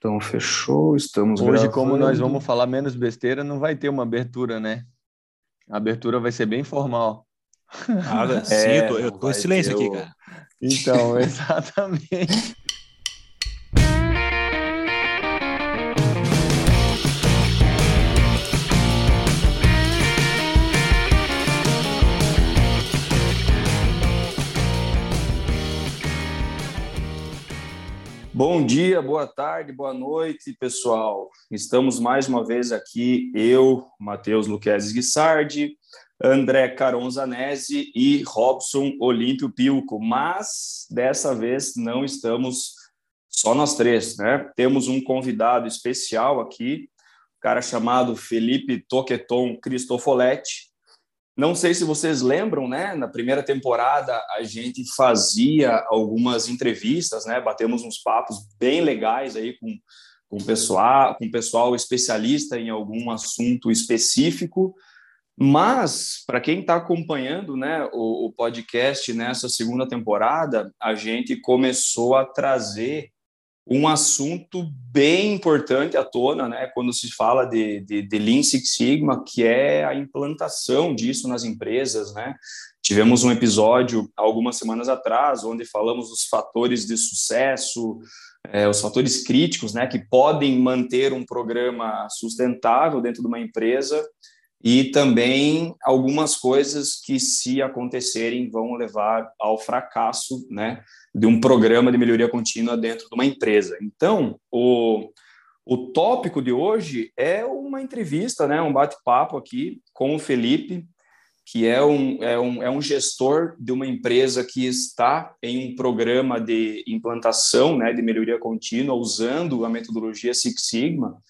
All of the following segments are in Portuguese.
Então, fechou, estamos Hoje, gravando. como nós vamos falar menos besteira, não vai ter uma abertura, né? A abertura vai ser bem formal. Ah, sim, é, eu tô, eu tô em silêncio aqui, cara. Então, exatamente. Bom dia, boa tarde, boa noite, pessoal. Estamos mais uma vez aqui, eu, Matheus Luquezes Guissardi, André Caronzanese e Robson Olímpio Pilco, mas dessa vez não estamos só nós três, né? Temos um convidado especial aqui, um cara chamado Felipe Toqueton Cristofoletti, não sei se vocês lembram, né? Na primeira temporada a gente fazia algumas entrevistas, né? Batemos uns papos bem legais aí com com pessoal, com pessoal especialista em algum assunto específico. Mas para quem está acompanhando, né, o, o podcast nessa segunda temporada, a gente começou a trazer um assunto bem importante à tona, né, quando se fala de, de, de Lean Six Sigma, que é a implantação disso nas empresas, né? Tivemos um episódio algumas semanas atrás, onde falamos dos fatores de sucesso, é, os fatores críticos, né, que podem manter um programa sustentável dentro de uma empresa e também algumas coisas que, se acontecerem, vão levar ao fracasso né, de um programa de melhoria contínua dentro de uma empresa. Então, o, o tópico de hoje é uma entrevista, né, um bate-papo aqui com o Felipe, que é um, é, um, é um gestor de uma empresa que está em um programa de implantação né, de melhoria contínua usando a metodologia Six Sigma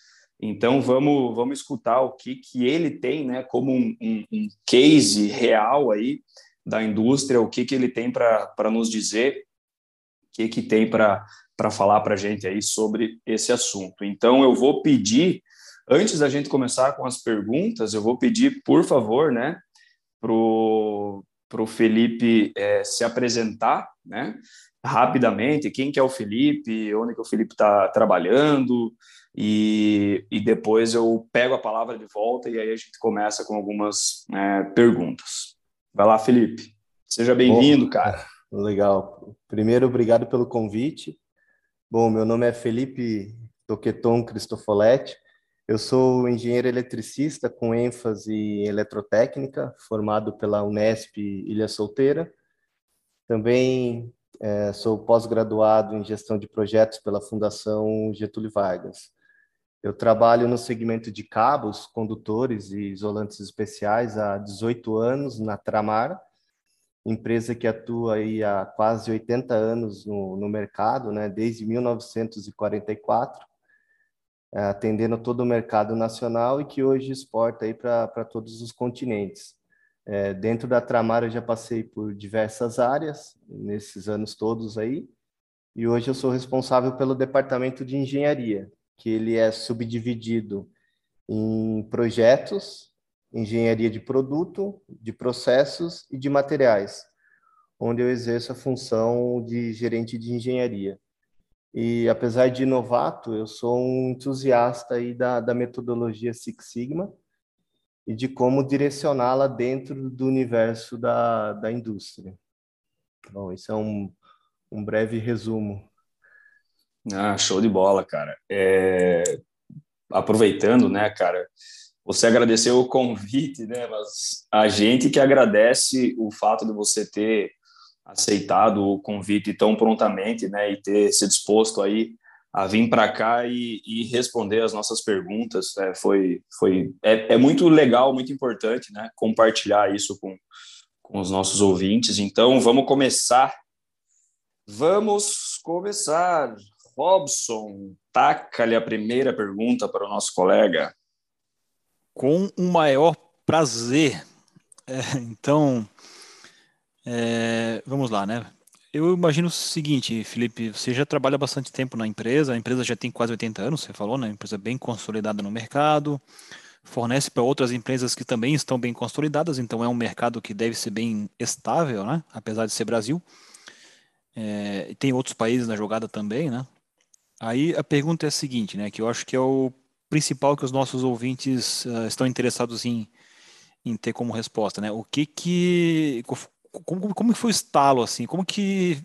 então vamos vamos escutar o que que ele tem, né, como um, um, um case real aí da indústria, o que que ele tem para nos dizer, o que que tem para para falar para a gente aí sobre esse assunto. Então eu vou pedir antes da gente começar com as perguntas, eu vou pedir por favor, né, pro pro Felipe é, se apresentar, né, rapidamente, quem que é o Felipe, onde que o Felipe está trabalhando, e, e depois eu pego a palavra de volta e aí a gente começa com algumas é, perguntas. Vai lá, Felipe. Seja bem-vindo, cara. Legal. Primeiro, obrigado pelo convite. Bom, meu nome é Felipe Toqueton Cristofoletti. Eu sou engenheiro eletricista com ênfase em eletrotécnica, formado pela Unesp Ilha Solteira. Também é, sou pós-graduado em gestão de projetos pela Fundação Getúlio Vargas. Eu trabalho no segmento de cabos, condutores e isolantes especiais há 18 anos na Tramar, empresa que atua aí há quase 80 anos no, no mercado, né, desde 1944, é, atendendo todo o mercado nacional e que hoje exporta aí para todos os continentes. É, dentro da Tramar eu já passei por diversas áreas nesses anos todos aí, e hoje eu sou responsável pelo departamento de engenharia, que ele é subdividido em projetos, engenharia de produto, de processos e de materiais, onde eu exerço a função de gerente de engenharia. E apesar de novato, eu sou um entusiasta aí da, da metodologia Six Sigma e de como direcioná-la dentro do universo da, da indústria. Bom, isso é um, um breve resumo ah, show de bola, cara. É... Aproveitando, né, cara, você agradeceu o convite, né, mas a gente que agradece o fato de você ter aceitado o convite tão prontamente, né, e ter se disposto aí a vir para cá e, e, responder as nossas perguntas. Né, foi, foi, é, é, muito legal, muito importante, né, compartilhar isso com, com os nossos ouvintes. Então, vamos começar. Vamos começar. Robson, taca-lhe a primeira pergunta para o nosso colega. Com o maior prazer. É, então, é, vamos lá, né? Eu imagino o seguinte, Felipe, você já trabalha bastante tempo na empresa, a empresa já tem quase 80 anos, você falou, né? Empresa bem consolidada no mercado, fornece para outras empresas que também estão bem consolidadas, então é um mercado que deve ser bem estável, né? Apesar de ser Brasil. É, tem outros países na jogada também, né? Aí a pergunta é a seguinte, né? Que eu acho que é o principal que os nossos ouvintes uh, estão interessados em, em ter como resposta, né? O que que como, como foi o estalo assim? Como que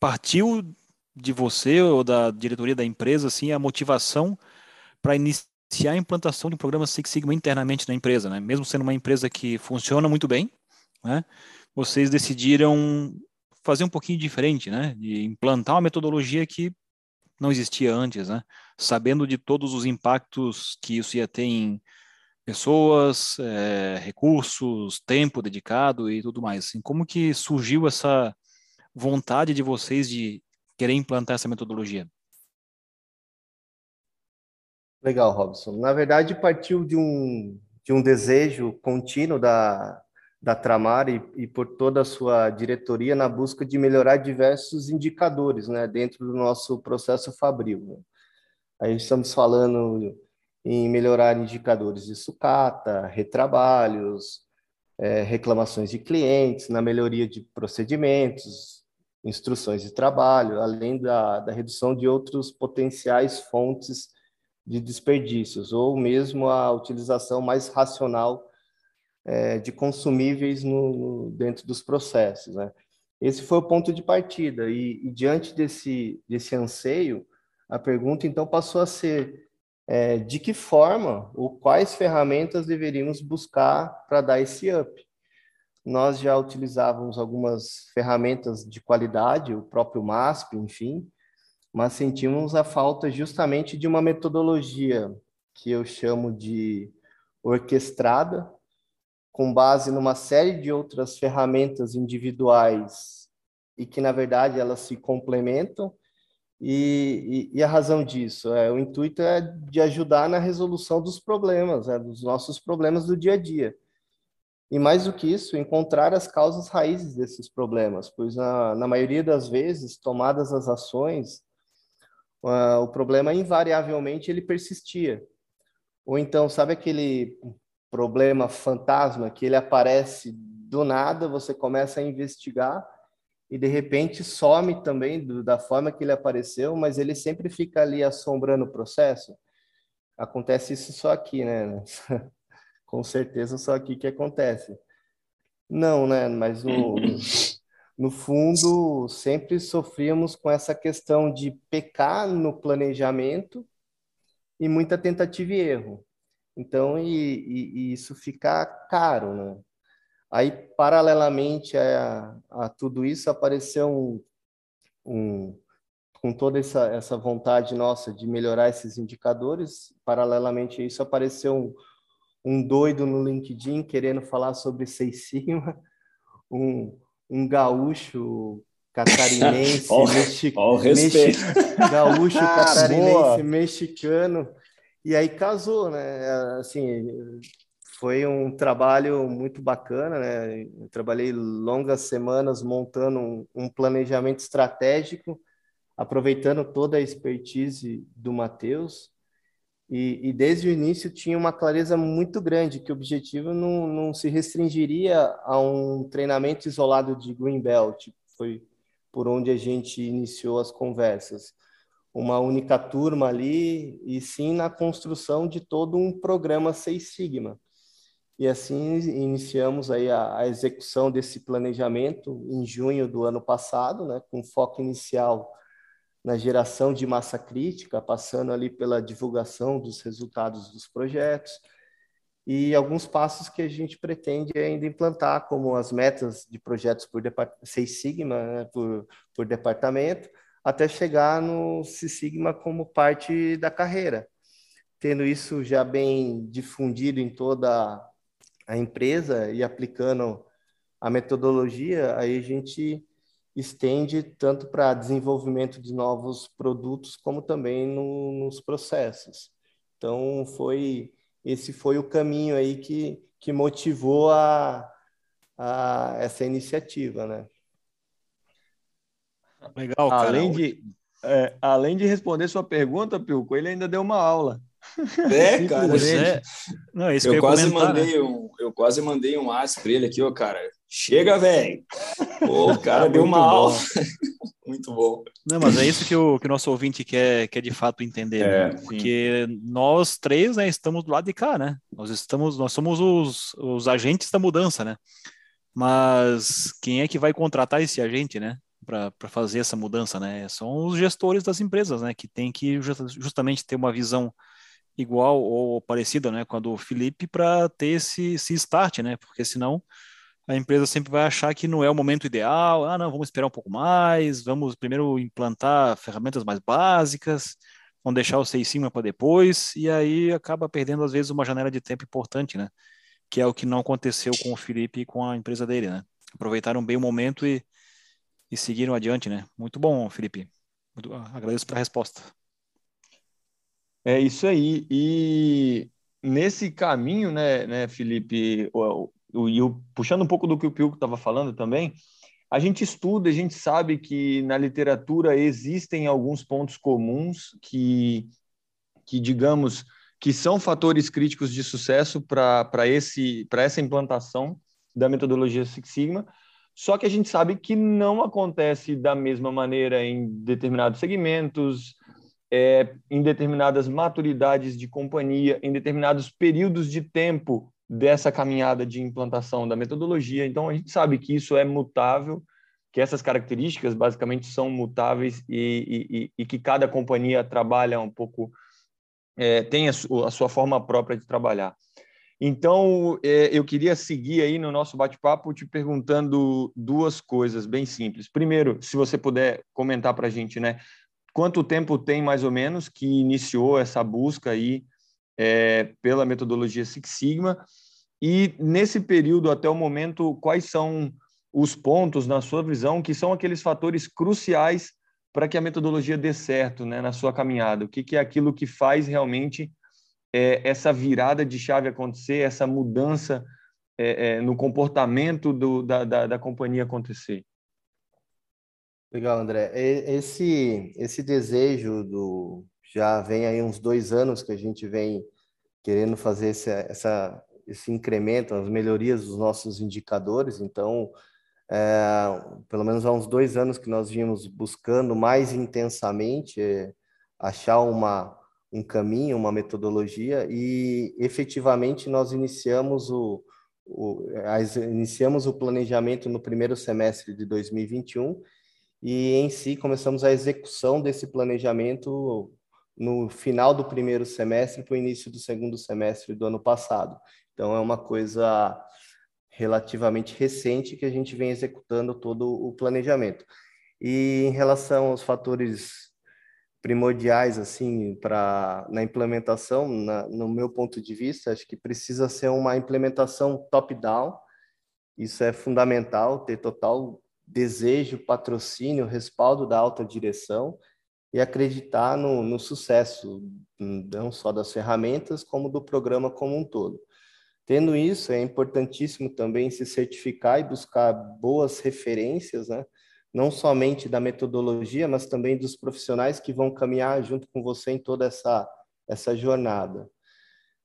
partiu de você ou da diretoria da empresa assim a motivação para iniciar a implantação do programa Six Sigma internamente na empresa, né? Mesmo sendo uma empresa que funciona muito bem, né? Vocês decidiram fazer um pouquinho diferente, né? De implantar uma metodologia que não existia antes, né? Sabendo de todos os impactos que isso ia ter em pessoas, é, recursos, tempo dedicado e tudo mais. Assim, como que surgiu essa vontade de vocês de querer implantar essa metodologia? Legal, Robson. Na verdade, partiu de um, de um desejo contínuo da, da Tramar e, e, por toda a sua diretoria na busca de melhorar diversos indicadores né, dentro do nosso processo fabril. Né? Aí estamos falando em melhorar indicadores de sucata, retrabalhos, é, reclamações de clientes, na melhoria de procedimentos, instruções de trabalho, além da, da redução de outros potenciais fontes de desperdícios, ou mesmo a utilização mais racional é, de consumíveis no, no, dentro dos processos. Né? Esse foi o ponto de partida, e, e, diante desse, desse anseio, a pergunta então passou a ser é, de que forma ou quais ferramentas deveríamos buscar para dar esse up. Nós já utilizávamos algumas ferramentas de qualidade, o próprio MASP, enfim, mas sentimos a falta justamente de uma metodologia que eu chamo de orquestrada, com base numa série de outras ferramentas individuais e que, na verdade, elas se complementam. E, e, e a razão disso, é, o intuito é de ajudar na resolução dos problemas, né, dos nossos problemas do dia a dia. E mais do que isso, encontrar as causas raízes desses problemas, pois na, na maioria das vezes, tomadas as ações, uh, o problema invariavelmente ele persistia. Ou então, sabe aquele problema fantasma que ele aparece do nada, você começa a investigar e de repente some também do, da forma que ele apareceu, mas ele sempre fica ali assombrando o processo. Acontece isso só aqui, né? Com certeza só aqui que acontece. Não, né? Mas no, no fundo sempre sofríamos com essa questão de pecar no planejamento e muita tentativa e erro. Então, e, e, e isso fica caro, né? Aí, paralelamente a, a tudo isso, apareceu um, um, com toda essa, essa vontade nossa de melhorar esses indicadores, paralelamente a isso, apareceu um, um doido no LinkedIn querendo falar sobre Seis Sigma, um, um gaúcho catarinense, oh, mexi oh, mexi gaúcho ah, catarinense boa. mexicano e aí casou, né? Assim, foi um trabalho muito bacana, né? Eu trabalhei longas semanas montando um, um planejamento estratégico, aproveitando toda a expertise do Matheus. E, e, desde o início tinha uma clareza muito grande que o objetivo não, não se restringiria a um treinamento isolado de Greenbelt, foi por onde a gente iniciou as conversas uma única turma ali, e sim na construção de todo um programa Seis Sigma. E assim iniciamos aí a, a, execução desse planejamento em junho do ano passado, né, com foco inicial na geração de massa crítica, passando ali pela divulgação dos resultados dos projetos e alguns passos que a gente pretende ainda implantar, como as metas de projetos por Seis Sigma, né, por, por departamento, até chegar no Six Sigma como parte da carreira. Tendo isso já bem difundido em toda a empresa e aplicando a metodologia, aí a gente estende tanto para desenvolvimento de novos produtos como também no, nos processos. Então foi esse foi o caminho aí que, que motivou a, a essa iniciativa, né? Legal, cara. Além de, é, além de responder sua pergunta, Pilco, ele ainda deu uma aula. É, cara. É. Não, eu, eu quase comentar, né? mandei né? um, eu quase mandei um as para ele aqui, ó, cara. Chega, velho! O cara deu uma aula. Muito bom. Não, mas é isso que o, que o nosso ouvinte quer, quer de fato entender, né? é, né? Porque nós três, né, estamos do lado de cá, né? Nós estamos, nós somos os, os agentes da mudança, né? Mas quem é que vai contratar esse agente, né? Para fazer essa mudança, né? São os gestores das empresas, né? Que tem que justamente ter uma visão igual ou parecida, né? Com a do Felipe para ter esse, esse start, né? Porque senão a empresa sempre vai achar que não é o momento ideal. Ah, não, vamos esperar um pouco mais, vamos primeiro implantar ferramentas mais básicas, vamos deixar o seis cima para depois, e aí acaba perdendo, às vezes, uma janela de tempo importante, né? Que é o que não aconteceu com o Felipe e com a empresa dele, né? Aproveitaram bem o momento e, e seguiram adiante, né? Muito bom, Felipe. Muito, agradeço pela resposta. É isso aí. E nesse caminho, né, né Felipe, e puxando um pouco do que o Pilco estava falando também, a gente estuda, a gente sabe que na literatura existem alguns pontos comuns que, que digamos, que são fatores críticos de sucesso para essa implantação da metodologia Six Sigma, só que a gente sabe que não acontece da mesma maneira em determinados segmentos, é, em determinadas maturidades de companhia, em determinados períodos de tempo dessa caminhada de implantação da metodologia. Então, a gente sabe que isso é mutável, que essas características basicamente são mutáveis e, e, e que cada companhia trabalha um pouco, é, tem a, a, sua forma própria de trabalhar. Então, é, eu queria seguir aí no nosso bate-papo te perguntando duas coisas bem simples. Primeiro, se você puder comentar para a gente, né? Quanto tempo tem mais ou menos que iniciou essa busca aí é, pela metodologia Six Sigma. E nesse período, até o momento, quais são os pontos, na sua visão, que são aqueles fatores cruciais para que a metodologia dê certo né, na sua caminhada? O que, que é aquilo que faz realmente é, essa virada de chave acontecer, essa mudança é, é, no comportamento do, da, da, da companhia acontecer? Legal, André. Esse, esse desejo do, já vem aí uns dois anos que a gente vem querendo fazer esse, essa, esse incremento, as melhorias dos nossos indicadores. Então, é, pelo menos há uns dois anos que nós vimos buscando mais intensamente é, achar uma, um caminho, uma metodologia e efetivamente nós iniciamos o, o, iniciamos o planejamento no primeiro semestre de 2021 e em si começamos a execução desse planejamento no final do primeiro semestre para o início do segundo semestre do ano passado. Então, é uma coisa relativamente recente que a gente vem executando todo o planejamento. E em relação aos fatores primordiais assim para na implementação, na, no meu ponto de vista, acho que precisa ser uma implementação top-down. Isso é fundamental, ter total desejo, patrocínio, respaldo da alta direção e acreditar no, no sucesso, não só das ferramentas, como do programa como um todo. Tendo isso, é importantíssimo também se certificar e buscar boas referências, né? Não somente da metodologia, mas também dos profissionais que vão caminhar junto com você em toda essa, essa jornada.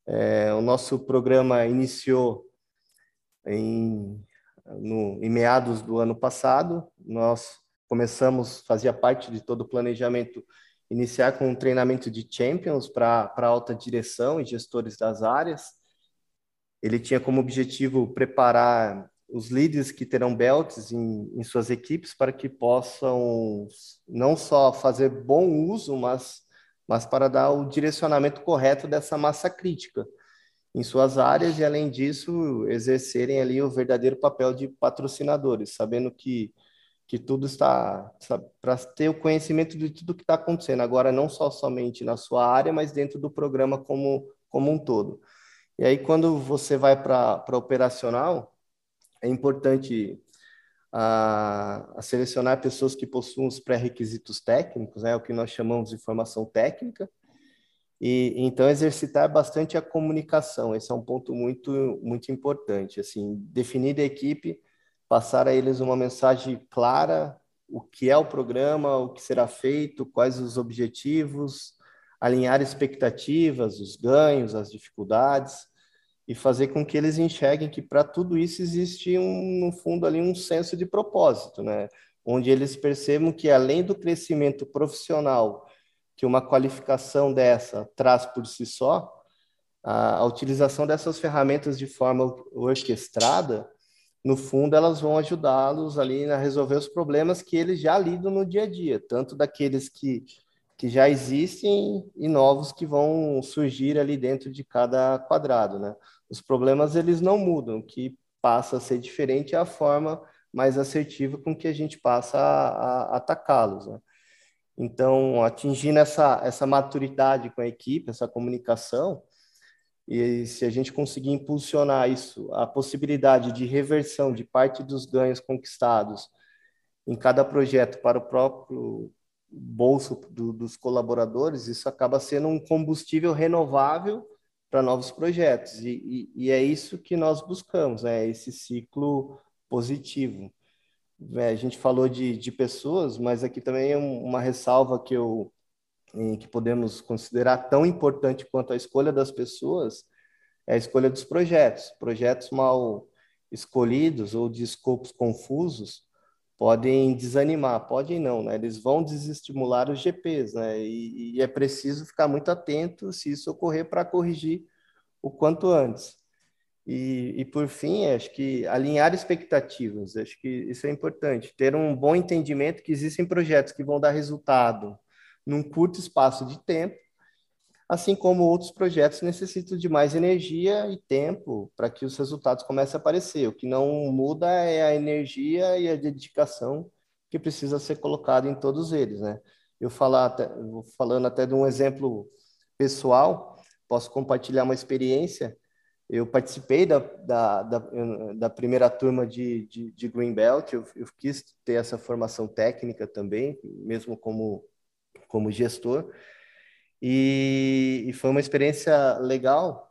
É, o nosso programa iniciou em, no, em meados do ano passado, nós começamos, fazia parte de todo o planejamento, iniciar com um treinamento de champions para alta direção e gestores das áreas. Ele tinha como objetivo preparar os líderes que terão belts em, em suas equipes para que possam não só fazer bom uso, mas, mas para dar o direcionamento correto dessa massa crítica em suas áreas e, além disso, exercerem ali o verdadeiro papel de patrocinadores, sabendo que que tudo está para ter o conhecimento de tudo que está acontecendo. Agora não só somente na sua área mas dentro do programa como como um todo. E aí quando você vai para operacional é importante a, a, selecionar pessoas que possuam os pré-requisitos técnicos né o que nós chamamos de formação técnica e então exercitar bastante a comunicação. Esse é um ponto muito muito importante assim definir a equipe passar a eles uma mensagem clara, o que é o programa, o que será feito, quais os objetivos, alinhar expectativas, os ganhos, as dificuldades, e fazer com que eles enxerguem que para tudo isso existe um, no fundo ali um senso de propósito, né? Onde eles percebam que além do crescimento profissional que uma qualificação dessa traz por si só, a, a utilização dessas ferramentas de forma orquestrada, no fundo elas vão ajudá-los ali a resolver os problemas que eles já lidam no dia a dia, tanto daqueles que que já existem e novos que vão surgir ali dentro de cada quadrado, né? Os problemas eles não mudam, o que passa a ser diferente é a forma mais assertiva com que a gente passa a, a atacá-los, né? Então, atingindo essa, essa maturidade com a equipe, essa comunicação, e se a gente conseguir impulsionar isso, a possibilidade de reversão de parte dos ganhos conquistados em cada projeto para o próprio bolso do, dos colaboradores, isso acaba sendo um combustível renovável para novos projetos. E, e, e, é isso que nós buscamos, né? esse ciclo positivo. É, a gente falou de, de pessoas, mas aqui também é uma ressalva que eu que podemos considerar tão importante quanto a escolha das pessoas é a escolha dos projetos. Projetos mal escolhidos ou de escopos confusos podem desanimar, podem não, né? Eles vão desestimular os GPs, né? E, e é preciso ficar muito atento se isso ocorrer para corrigir o quanto antes. E, e, por fim, acho que alinhar expectativas, acho que isso é importante. Ter um bom entendimento que existem projetos que vão dar resultado num curto espaço de tempo assim como outros projetos necessitam de mais energia e tempo para que os resultados comecem a aparecer. O que não muda é a energia e a dedicação que precisa ser colocada em todos eles, né? Eu falar até, falando até de um exemplo pessoal, posso compartilhar uma experiência. Eu participei da, da, da, da primeira turma de, de, de Greenbelt, eu, eu quis ter essa formação técnica também, mesmo como, como gestor, e, e foi uma experiência legal,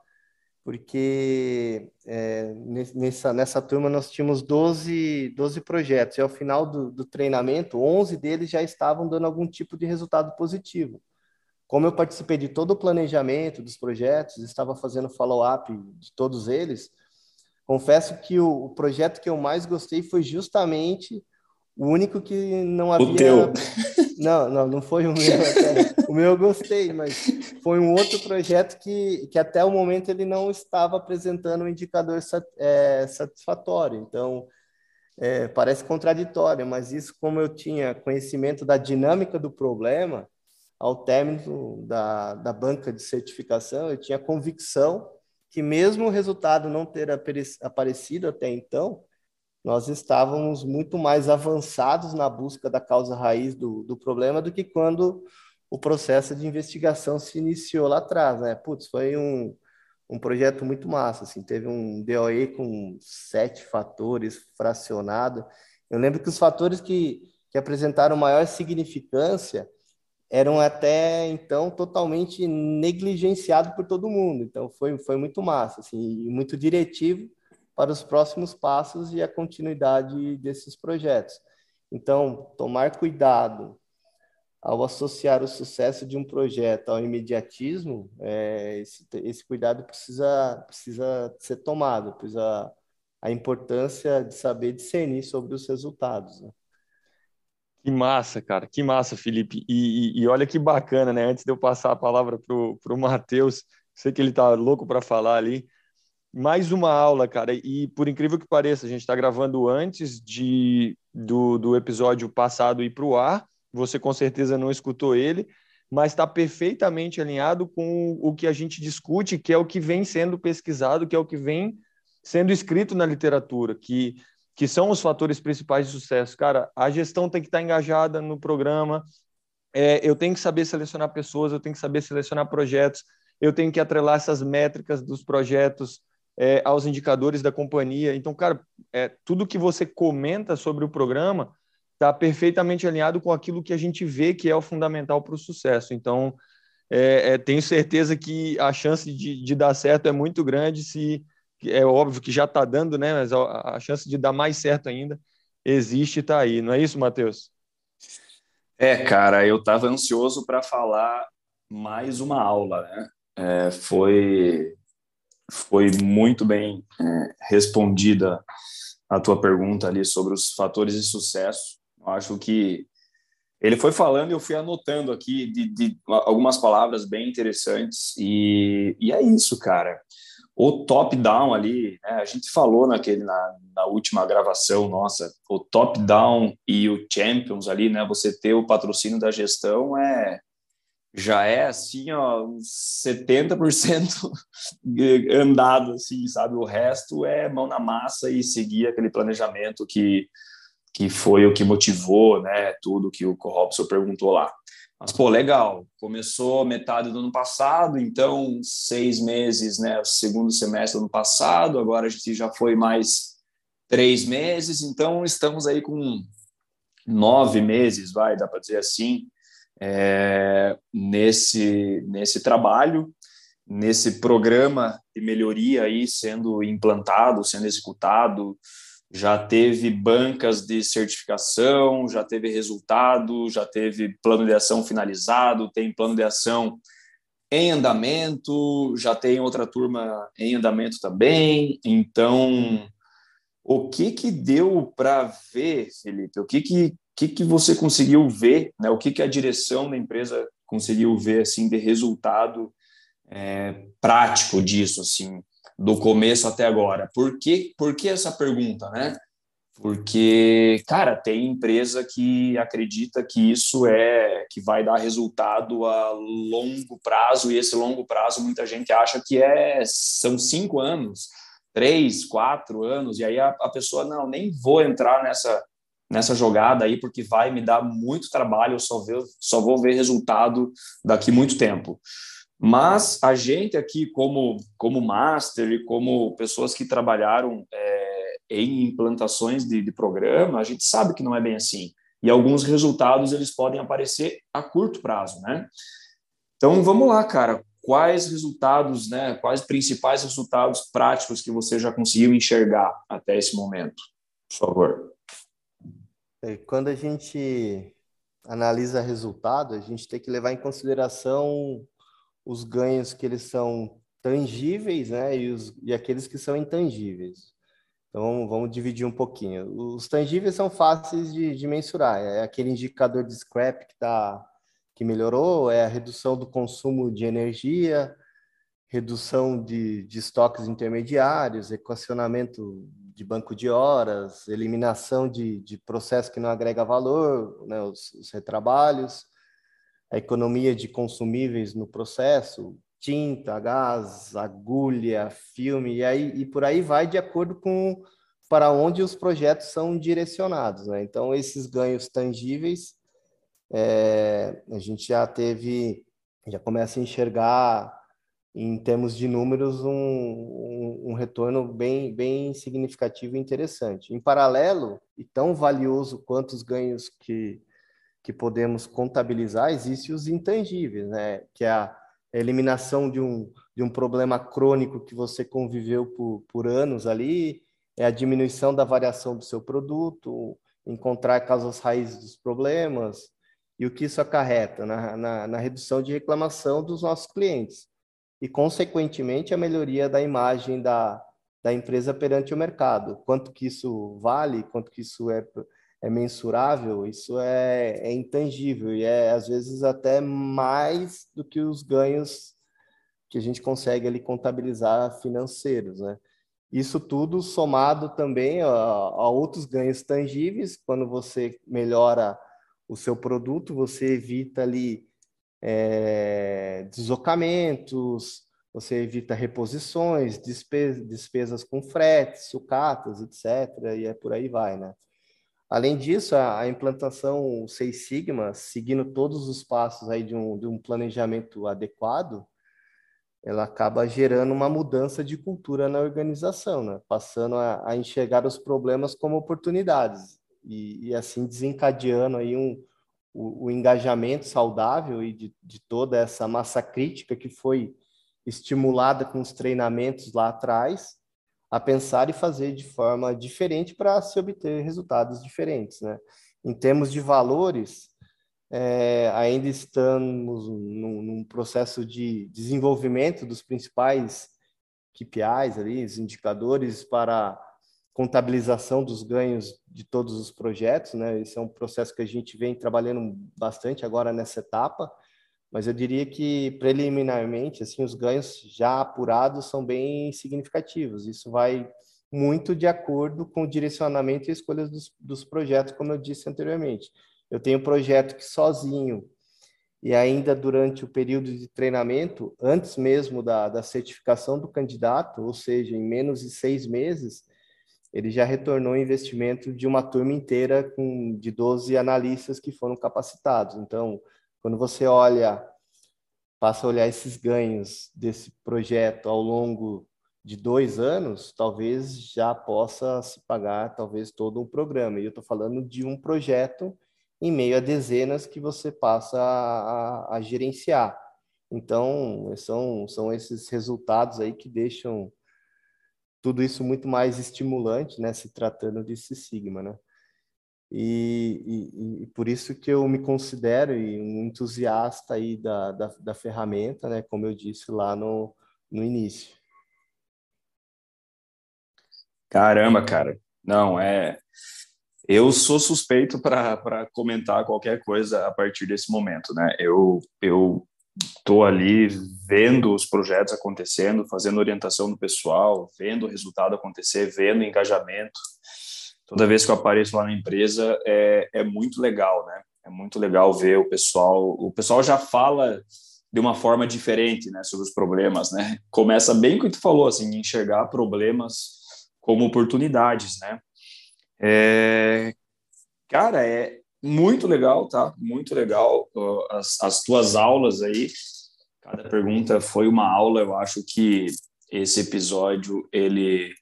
porque é, nessa, nessa turma nós tínhamos 12, 12 projetos, e ao final do, do treinamento, 11 deles já estavam dando algum tipo de resultado positivo. Como eu participei de todo o planejamento dos projetos, estava fazendo follow-up de todos eles, confesso que o, o, projeto que eu mais gostei foi justamente o único que não havia. O teu. Não, não, não foi o meu. Até. O meu eu gostei, mas foi um outro projeto que, que até o momento ele não estava apresentando um indicador é, satisfatório. Então, é, parece contraditório, mas isso, como eu tinha conhecimento da dinâmica do problema, ao término da, da banca de certificação, eu tinha convicção que, mesmo o resultado não ter aparecido até então, nós estávamos muito mais avançados na busca da causa raiz do, do problema do que quando o processo de investigação se iniciou lá atrás, né? Putz, foi um, um projeto muito massa, assim, teve um DOE com sete fatores fracionado. Eu lembro que os fatores que, que apresentaram maior significância eram até então totalmente negligenciados por todo mundo. Então foi, foi muito massa, assim, muito diretivo para os próximos passos e a continuidade desses projetos. Então, tomar cuidado ao associar o sucesso de um projeto ao imediatismo, é, esse, esse, cuidado precisa, precisa ser tomado, precisa a importância de saber discernir sobre os resultados. Né? Que massa, cara, que massa, Felipe. E, e, e, olha que bacana, né? Antes de eu passar a palavra para o Matheus, sei que ele está louco para falar ali, mais uma aula, cara. E por incrível que pareça, a gente está gravando antes de, do, do episódio passado ir para o ar. Você com certeza não escutou ele, mas está perfeitamente alinhado com o que a gente discute, que é o que vem sendo pesquisado, que é o que vem sendo escrito na literatura, que, que são os fatores principais de sucesso. Cara, a gestão tem que estar tá engajada no programa, é, eu tenho que saber selecionar pessoas, eu tenho que saber selecionar projetos, eu tenho que atrelar essas métricas dos projetos é, aos indicadores da companhia. Então, cara, é, tudo que você comenta sobre o programa está perfeitamente alinhado com aquilo que a gente vê que é o fundamental para o sucesso. Então, é, é, tenho certeza que a chance de, de, dar certo é muito grande. Se é óbvio que já está dando, né? Mas a, a, chance de dar mais certo ainda existe e está aí. Não é isso, Matheus? É, cara, eu estava ansioso para falar mais uma aula, né? É, foi foi muito bem é, respondida a tua pergunta ali sobre os fatores de sucesso. Eu acho que ele foi falando e eu fui anotando aqui de, de algumas palavras bem interessantes e, e, é isso, cara. O top-down ali, né, a gente falou naquele, na, na última gravação nossa, o top-down e o champions ali, né, você ter o patrocínio da gestão é já é assim, ó, 70% andado, assim, sabe? O resto é mão na massa e seguir aquele planejamento que, que foi o que motivou, né, tudo que o Robson perguntou lá. Mas, pô, legal, começou metade do ano passado, então seis meses, né, segundo semestre do ano passado, agora a gente já foi mais três meses, então estamos aí com nove meses, vai, dá para dizer assim, é, nesse, nesse trabalho, nesse programa de melhoria aí sendo implantado, sendo executado, já teve bancas de certificação, já teve resultado, já teve plano de ação finalizado, tem plano de ação em andamento, já tem outra turma em andamento também. Então, o que que deu para ver, Felipe? O que que que, que você conseguiu ver, né? O que, que a direção da empresa conseguiu ver assim de resultado é, prático disso, assim, do começo até agora? Por que, por que essa pergunta, né? Porque, cara, tem empresa que acredita que isso é que vai dar resultado a longo prazo, e esse longo prazo muita gente acha que é são cinco anos, três, quatro anos, e aí a, a pessoa, não, nem vou entrar nessa nessa jogada aí, porque vai me dar muito trabalho, eu só, ver, só vou ver resultado daqui muito tempo. Mas a gente aqui, como, como master e como pessoas que trabalharam é, em implantações de, de programa, a gente sabe que não é bem assim. E alguns resultados eles podem aparecer a curto prazo, né? Então vamos lá, cara. Quais resultados, né? Quais principais resultados práticos que você já conseguiu enxergar até esse momento? Por favor. É, quando a gente analisa resultado, a gente tem que levar em consideração os ganhos que eles são tangíveis, né, e, os, e aqueles que são intangíveis. Então, vamos dividir um pouquinho. Os tangíveis são fáceis de, de mensurar. É aquele indicador de scrap que, tá, que melhorou, é a redução do consumo de energia, redução de, de estoques intermediários, equacionamento de banco de horas, eliminação de, de processo que não agrega valor, né, os, os retrabalhos, a economia de consumíveis no processo, tinta, gás, agulha, filme, e, aí, e por aí vai de acordo com para onde os projetos são direcionados. Né? Então, esses ganhos tangíveis, é, a gente já teve, já começa a enxergar em termos de números, um, um, um, retorno bem, bem significativo e interessante. Em paralelo, e tão valioso quanto os ganhos que, que podemos contabilizar, existem os intangíveis, né? que é a eliminação de um, de um problema crônico que você conviveu por, por anos ali, é a diminuição da variação do seu produto, encontrar causas raízes dos problemas, e o que isso acarreta na, na, na redução de reclamação dos nossos clientes e, consequentemente, a melhoria da imagem da, da empresa perante o mercado. Quanto que isso vale, quanto que isso é, é mensurável, isso é, é intangível e é, às vezes, até mais do que os ganhos que a gente consegue ali contabilizar financeiros, né? Isso tudo somado também a, a outros ganhos tangíveis, quando você melhora o seu produto, você evita ali é, deslocamentos, você evita reposições, despesas, com fretes, sucatas, etc. E é por aí vai, né? Além disso, a, a implantação Seis Sigma, seguindo todos os passos aí de um, de um planejamento adequado, ela acaba gerando uma mudança de cultura na organização, né? passando a, a enxergar os problemas como oportunidades e, e assim desencadeando aí um, o, o engajamento saudável e de, de toda essa massa crítica que foi estimulada com os treinamentos lá atrás a pensar e fazer de forma diferente para se obter resultados diferentes, né? Em termos de valores, é, ainda estamos num, num, processo de desenvolvimento dos principais KPIs ali, os indicadores para contabilização dos ganhos de todos os projetos, né? Esse é um processo que a gente vem trabalhando bastante agora nessa etapa, mas eu diria que preliminarmente, assim, os ganhos já apurados são bem significativos. Isso vai muito de acordo com o direcionamento e escolhas dos, dos projetos, como eu disse anteriormente. Eu tenho projeto que sozinho e ainda durante o período de treinamento, antes mesmo da, da certificação do candidato, ou seja, em menos de seis meses, ele já retornou o investimento de uma turma inteira com, de 12 analistas que foram capacitados. Então, quando você olha, passa a olhar esses ganhos desse projeto ao longo de dois anos, talvez já possa se pagar talvez todo um programa. E eu estou falando de um projeto em meio a dezenas que você passa a, a, a gerenciar. Então, são, são esses resultados aí que deixam tudo isso muito mais estimulante, né, se tratando desse sigma, né? E, e, e, por isso que eu me considero um entusiasta aí da, da, da ferramenta, né, como eu disse lá no, no início. Caramba, cara. Não, é. Eu sou suspeito para comentar qualquer coisa a partir desse momento, né? Eu, eu estou ali vendo os projetos acontecendo, fazendo orientação do pessoal, vendo o resultado acontecer, vendo o engajamento. Toda vez que eu apareço lá na empresa é, é muito legal, né? É muito legal ver o pessoal. O pessoal já fala de uma forma diferente, né, sobre os problemas, né? Começa bem com o que tu falou, assim, enxergar problemas como oportunidades, né? É, cara, é, muito legal, tá? Muito legal as, as tuas aulas aí. Cada pergunta foi uma aula. Eu acho que esse episódio ele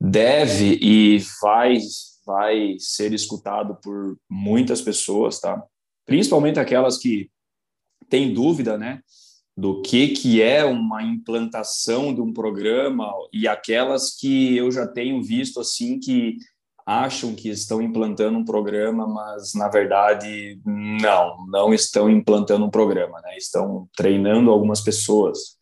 deve e vai vai ser escutado por muitas pessoas, tá? Principalmente aquelas que têm dúvida, né, do que que é uma implantação de um programa e aquelas que eu já tenho visto assim que acham que estão implantando um programa, mas na verdade não, não estão implantando um programa, né? Estão treinando algumas pessoas.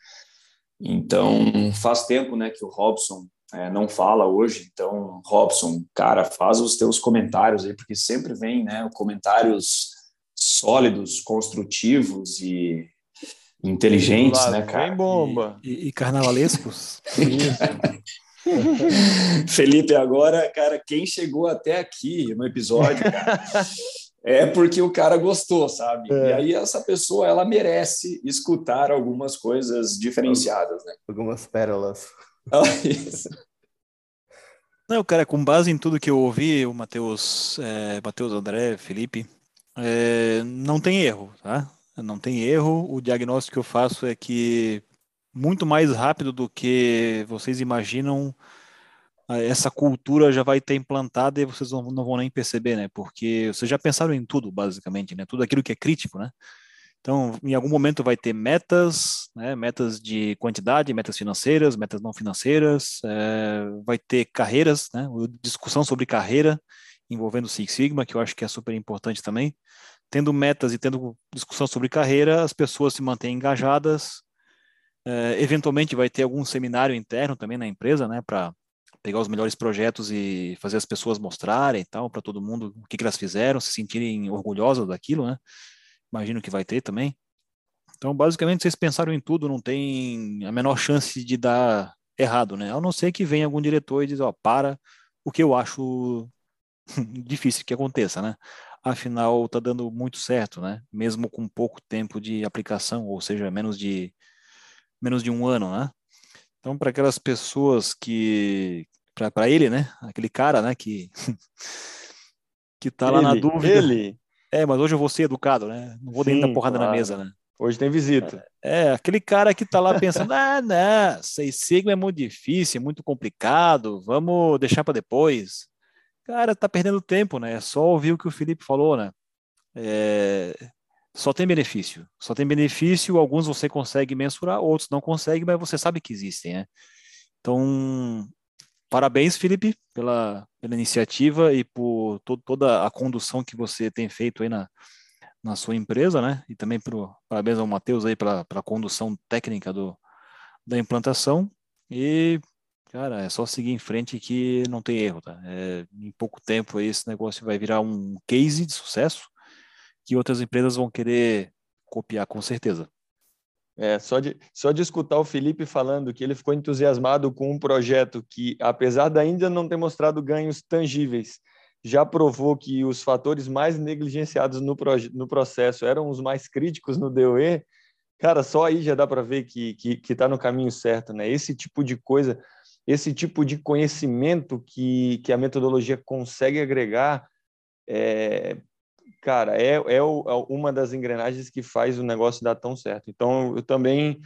Então faz tempo, né, que o Robson é, não fala hoje. Então Robson, cara, faz os teus comentários aí, porque sempre vem, né, comentários sólidos, construtivos e inteligentes, né, cara? Vem bomba. E, e carnavalescos. Felipe, agora, cara, quem chegou até aqui no episódio, cara, é porque o cara gostou, sabe? É. E aí essa pessoa, ela merece escutar algumas coisas diferenciadas, né? Algumas pérolas. Isso. Não, cara, com base em tudo que eu ouvi, o Matheus, é, Matheus André, Felipe, é, não tem erro, tá? Não tem erro. O diagnóstico que eu faço é que muito mais rápido do que vocês imaginam. Essa cultura já vai ter implantada e vocês não, não vão nem perceber, né? Porque vocês já pensaram em tudo, basicamente, né? Tudo aquilo que é crítico, né? Então, em algum momento vai ter metas, né? metas de quantidade, metas financeiras, metas não financeiras, é, vai ter carreiras, né? discussão sobre carreira envolvendo Six Sigma, que eu acho que é super importante também. Tendo metas e tendo discussão sobre carreira, as pessoas se mantêm engajadas, é, eventualmente vai ter algum seminário interno também na empresa, né, para pegar os melhores projetos e fazer as pessoas mostrarem tal para todo mundo o que, que elas fizeram, se sentirem orgulhosas daquilo, né? Imagino que vai ter também. Então, basicamente, vocês pensaram em tudo, não tem a menor chance de dar errado, né? A não ser que venha algum diretor e diz, ó, para, o que eu acho difícil que aconteça, né? Afinal, tá dando muito certo, né? Mesmo com pouco tempo de aplicação, ou seja, menos de menos de um ano, né? Então, para aquelas pessoas que, para ele, né? Aquele cara, né? Que que tá ele, lá na dúvida. Ele. É, mas hoje eu vou ser educado, né? Não vou nem dar porrada claro. na mesa, né? Hoje tem visita. É, é, aquele cara que tá lá pensando, ah, não, seis sigma é muito difícil, é muito complicado, vamos deixar para depois. Cara, tá perdendo tempo, né? É só ouvir o que o Felipe falou, né? É, só tem benefício. Só tem benefício, alguns você consegue mensurar, outros não consegue, mas você sabe que existem, né? Então, parabéns, Felipe, pela, pela iniciativa e por to toda a condução que você tem feito aí na, na sua empresa, né? E também pro, parabéns ao Matheus aí pela, pela condução técnica do, da implantação. e, cara, é só seguir em frente que não tem erro, tá? É, em pouco tempo esse negócio vai virar um case de sucesso que outras empresas vão querer copiar com certeza. É, só de, só de escutar o Felipe falando que ele ficou entusiasmado com um projeto que, apesar da ainda não ter mostrado ganhos tangíveis, já provou que os fatores mais negligenciados no, no processo eram os mais críticos no DOE, cara, só aí já dá para ver que está que, que tá no caminho certo, né? Esse tipo de coisa, esse tipo de conhecimento que, que a metodologia consegue agregar, é, cara, é, é, o, é, uma das engrenagens que faz o negócio dar tão certo. Então, eu também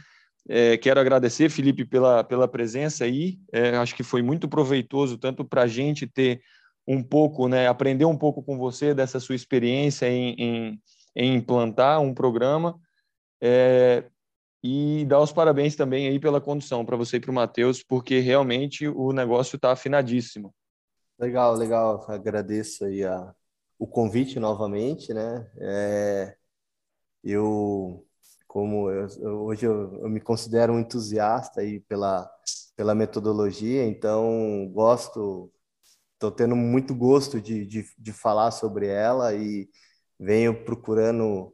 é, quero agradecer, Felipe, pela, pela presença aí. É, acho que foi muito proveitoso, tanto para a gente ter um pouco, né, aprender um pouco com você dessa sua experiência em, em, em implantar um programa. É, e dar os parabéns também aí pela condução para você e para o Matheus, porque realmente o negócio está afinadíssimo. Legal, legal. Agradeço aí a, o convite novamente, né? É, eu, como eu, hoje eu, eu, me considero um entusiasta aí pela, pela metodologia, então gosto, estou tendo muito gosto de, de, de, falar sobre ela e venho procurando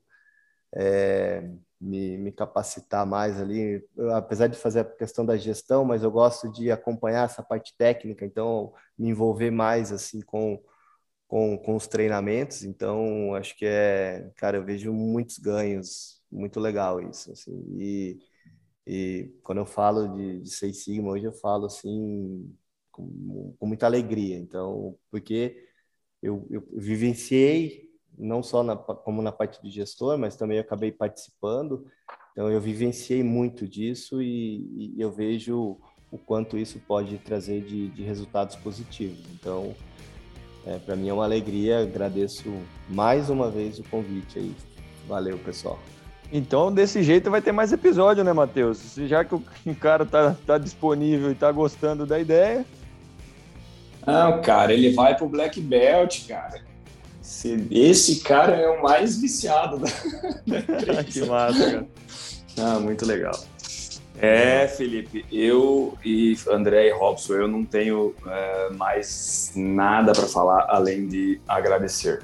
é, me, me capacitar mais ali, apesar de fazer a questão da gestão, mas eu gosto de acompanhar essa parte técnica, então me envolver mais assim com com, com os treinamentos, então acho que é, cara, eu vejo muitos ganhos, muito legal isso, assim, e, e quando eu falo de, de Seis Sigma, hoje eu falo assim, com, com muita alegria, então, porque eu, eu vivenciei, não só na, como na parte de gestor, mas também acabei participando, então eu vivenciei muito disso e, e eu vejo o quanto isso pode trazer de, de resultados positivos, então é, para mim é uma alegria, agradeço mais uma vez o convite aí. Valeu, pessoal. Então, desse jeito vai ter mais episódio, né, Matheus? Já que o cara tá, tá disponível e tá gostando da ideia. Não, cara, ele vai pro Black Belt, cara. Esse cara é o mais viciado da, da Que massa, cara. Ah, muito legal. É, Felipe, eu e André e Robson, eu não tenho é, mais nada para falar além de agradecer.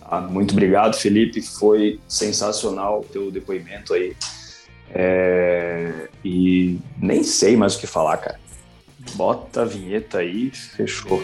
Tá? Muito obrigado, Felipe, foi sensacional o teu depoimento aí. É, e nem sei mais o que falar, cara. Bota a vinheta aí, fechou.